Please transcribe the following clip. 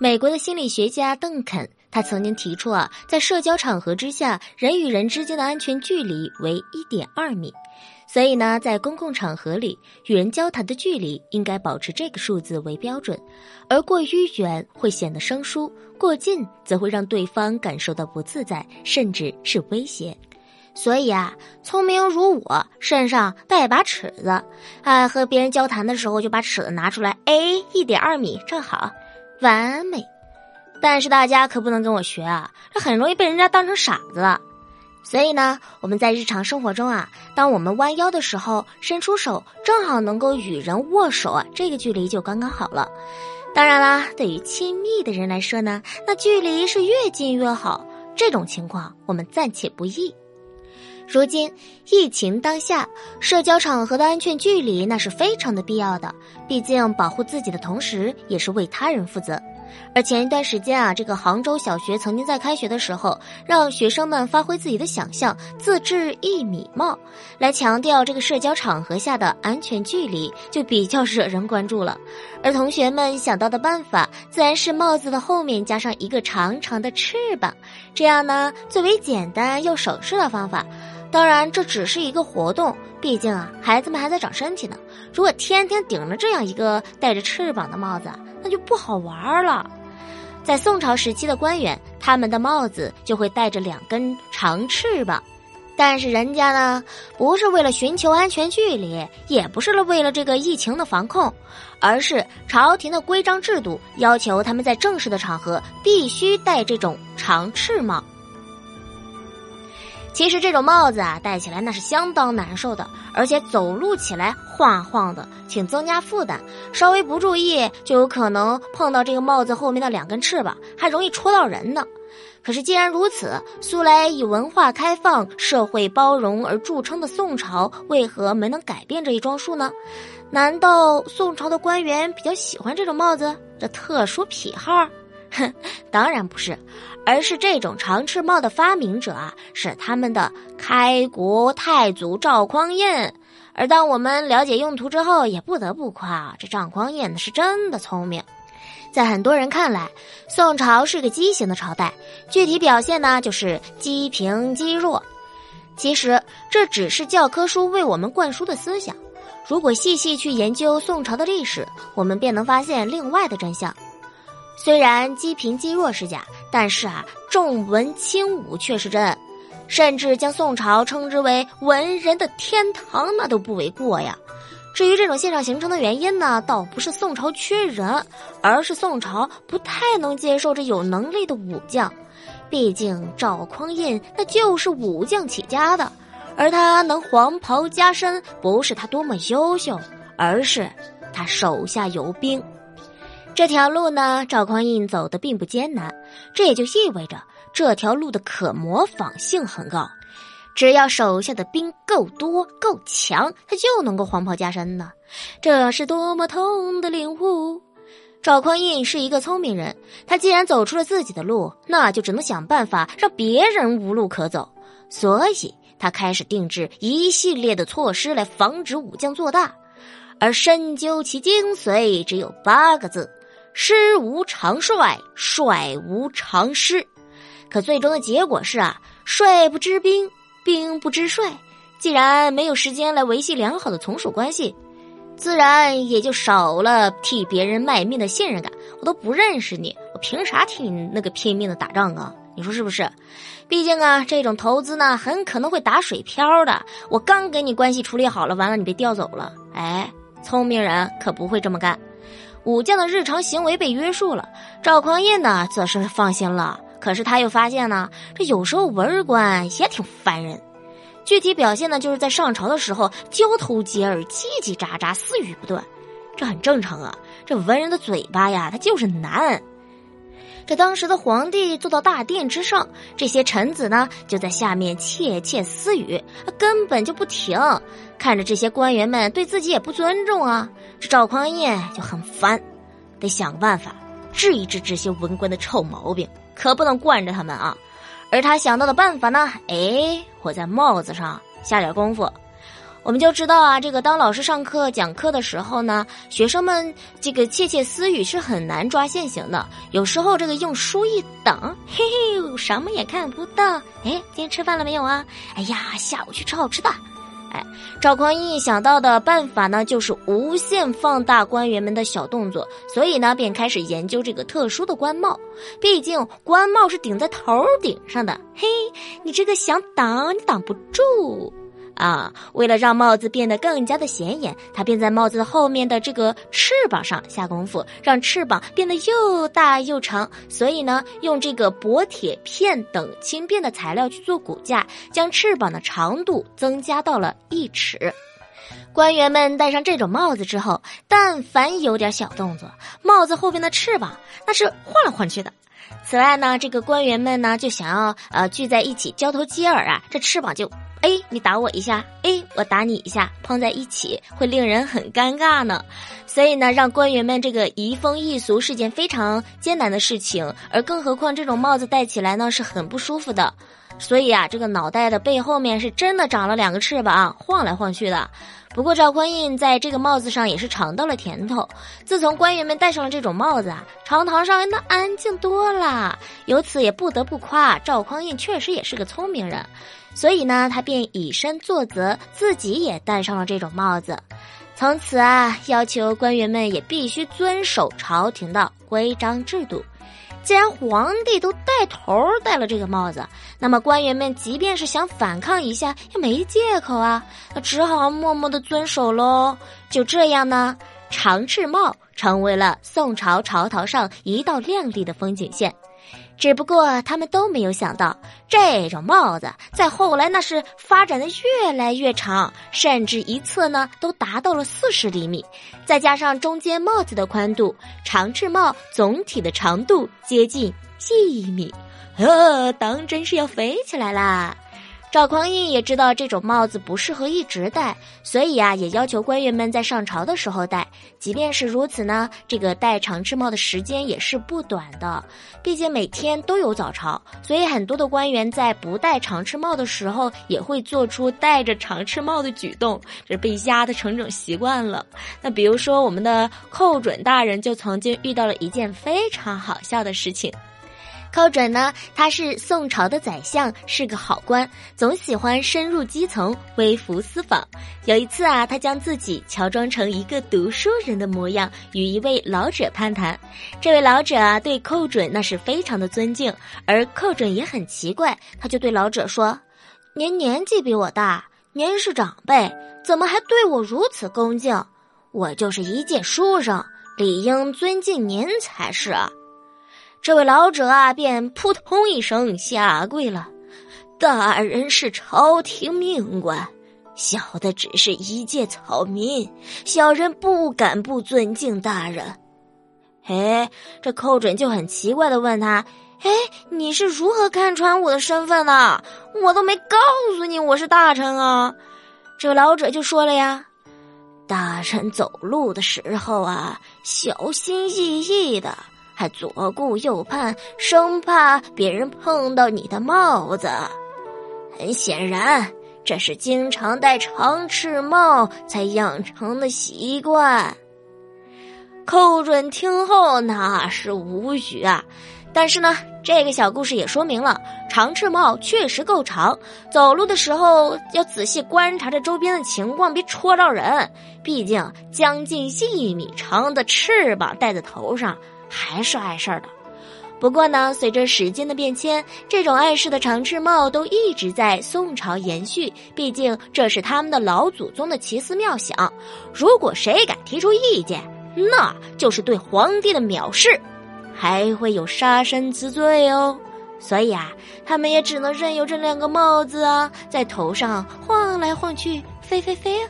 美国的心理学家邓肯，他曾经提出啊，在社交场合之下，人与人之间的安全距离为一点二米，所以呢，在公共场合里，与人交谈的距离应该保持这个数字为标准，而过于远会显得生疏，过近则会让对方感受到不自在，甚至是威胁。所以啊，聪明如我，身上带把尺子，啊，和别人交谈的时候就把尺子拿出来，哎，一点二米正好。完美，但是大家可不能跟我学啊，这很容易被人家当成傻子了。所以呢，我们在日常生活中啊，当我们弯腰的时候，伸出手正好能够与人握手啊，这个距离就刚刚好了。当然啦，对于亲密的人来说呢，那距离是越近越好。这种情况我们暂且不议。如今疫情当下，社交场合的安全距离那是非常的必要的。毕竟保护自己的同时，也是为他人负责。而前一段时间啊，这个杭州小学曾经在开学的时候，让学生们发挥自己的想象，自制一米帽，来强调这个社交场合下的安全距离，就比较惹人关注了。而同学们想到的办法，自然是帽子的后面加上一个长长的翅膀，这样呢，最为简单又省事的方法。当然，这只是一个活动，毕竟啊，孩子们还在长身体呢。如果天天顶着这样一个带着翅膀的帽子，那就不好玩了。在宋朝时期的官员，他们的帽子就会带着两根长翅膀，但是人家呢，不是为了寻求安全距离，也不是为了这个疫情的防控，而是朝廷的规章制度要求他们在正式的场合必须戴这种长翅帽。其实这种帽子啊，戴起来那是相当难受的，而且走路起来晃晃的，请增加负担。稍微不注意，就有可能碰到这个帽子后面的两根翅膀，还容易戳到人呢。可是既然如此，素来以文化开放、社会包容而著称的宋朝，为何没能改变这一装束呢？难道宋朝的官员比较喜欢这种帽子，这特殊癖好？哼，当然不是。而是这种长翅帽的发明者啊，是他们的开国太祖赵匡胤。而当我们了解用途之后，也不得不夸这赵匡胤是真的聪明。在很多人看来，宋朝是个畸形的朝代，具体表现呢就是积贫积弱。其实这只是教科书为我们灌输的思想。如果细细去研究宋朝的历史，我们便能发现另外的真相。虽然积贫积弱是假，但是啊，重文轻武却是真，甚至将宋朝称之为文人的天堂，那都不为过呀。至于这种现象形成的原因呢，倒不是宋朝缺人，而是宋朝不太能接受这有能力的武将。毕竟赵匡胤那就是武将起家的，而他能黄袍加身，不是他多么优秀，而是他手下有兵。这条路呢，赵匡胤走的并不艰难，这也就意味着这条路的可模仿性很高。只要手下的兵够多够强，他就能够黄袍加身呢。这是多么痛的领悟！赵匡胤是一个聪明人，他既然走出了自己的路，那就只能想办法让别人无路可走。所以他开始定制一系列的措施来防止武将做大，而深究其精髓，只有八个字。师无常帅，帅无常师。可最终的结果是啊，帅不知兵，兵不知帅。既然没有时间来维系良好的从属关系，自然也就少了替别人卖命的信任感。我都不认识你，我凭啥替你那个拼命的打仗啊？你说是不是？毕竟啊，这种投资呢，很可能会打水漂的。我刚给你关系处理好了，完了你被调走了。哎，聪明人可不会这么干。武将的日常行为被约束了，赵匡胤呢，则是放心了。可是他又发现呢，这有时候文官也挺烦人。具体表现呢，就是在上朝的时候交头接耳、叽叽喳喳、私语不断，这很正常啊。这文人的嘴巴呀，他就是难。这当时的皇帝坐到大殿之上，这些臣子呢就在下面窃窃私语，根本就不停。看着这些官员们对自己也不尊重啊，这赵匡胤就很烦，得想办法治一治这些文官的臭毛病，可不能惯着他们啊。而他想到的办法呢，哎，我在帽子上下点功夫。我们就知道啊，这个当老师上课讲课的时候呢，学生们这个窃窃私语是很难抓现行的。有时候这个用书一挡，嘿嘿，什么也看不到。哎，今天吃饭了没有啊？哎呀，下午去吃好吃的。哎，赵匡胤想到的办法呢，就是无限放大官员们的小动作，所以呢，便开始研究这个特殊的官帽。毕竟官帽是顶在头顶上的，嘿，你这个想挡，你挡不住。啊，为了让帽子变得更加的显眼，他便在帽子后面的这个翅膀上下功夫，让翅膀变得又大又长。所以呢，用这个薄铁片等轻便的材料去做骨架，将翅膀的长度增加到了一尺。官员们戴上这种帽子之后，但凡有点小动作，帽子后边的翅膀那是晃来晃去的。此外呢，这个官员们呢就想要呃聚在一起交头接耳啊，这翅膀就。你打我一下，哎，我打你一下，碰在一起会令人很尴尬呢。所以呢，让官员们这个移风易俗是件非常艰难的事情，而更何况这种帽子戴起来呢是很不舒服的。所以啊，这个脑袋的背后面是真的长了两个翅膀，晃来晃去的。不过赵匡胤在这个帽子上也是尝到了甜头。自从官员们戴上了这种帽子啊，朝堂上那安静多了。由此也不得不夸赵匡胤确实也是个聪明人。所以呢，他便以身作则，自己也戴上了这种帽子。从此啊，要求官员们也必须遵守朝廷的规章制度。既然皇帝都带头戴了这个帽子，那么官员们即便是想反抗一下，也没借口啊，那只好默默的遵守喽。就这样呢，长翅帽成为了宋朝朝堂上一道亮丽的风景线。只不过他们都没有想到，这种帽子在后来那是发展的越来越长，甚至一侧呢都达到了四十厘米，再加上中间帽子的宽度，长翅帽总体的长度接近一米，呵，当真是要飞起来啦！赵匡胤也知道这种帽子不适合一直戴，所以啊，也要求官员们在上朝的时候戴。即便是如此呢，这个戴长翅帽的时间也是不短的。毕竟每天都有早朝，所以很多的官员在不戴长翅帽的时候，也会做出戴着长翅帽的举动，这被压的成种习惯了。那比如说，我们的寇准大人就曾经遇到了一件非常好笑的事情。寇准呢，他是宋朝的宰相，是个好官，总喜欢深入基层，微服私访。有一次啊，他将自己乔装成一个读书人的模样，与一位老者攀谈。这位老者啊，对寇准那是非常的尊敬，而寇准也很奇怪，他就对老者说：“您年纪比我大，您是长辈，怎么还对我如此恭敬？我就是一介书生，理应尊敬您才是啊。”这位老者啊，便扑通一声下跪了。大人是朝廷命官，小的只是一介草民，小人不敢不尊敬大人。哎，这寇准就很奇怪的问他：“哎，你是如何看穿我的身份的？我都没告诉你我是大臣啊！”这老者就说了呀：“大臣走路的时候啊，小心翼翼的。”还左顾右盼，生怕别人碰到你的帽子。很显然，这是经常戴长翅帽才养成的习惯。寇准听后那是无语啊！但是呢，这个小故事也说明了，长翅帽确实够长，走路的时候要仔细观察着周边的情况，别戳着人。毕竟将近一米长的翅膀戴在头上。还是碍事儿的，不过呢，随着时间的变迁，这种碍事的长翅帽都一直在宋朝延续。毕竟这是他们的老祖宗的奇思妙想，如果谁敢提出意见，那就是对皇帝的藐视，还会有杀身之罪哦。所以啊，他们也只能任由这两个帽子啊在头上晃来晃去，飞飞飞啊。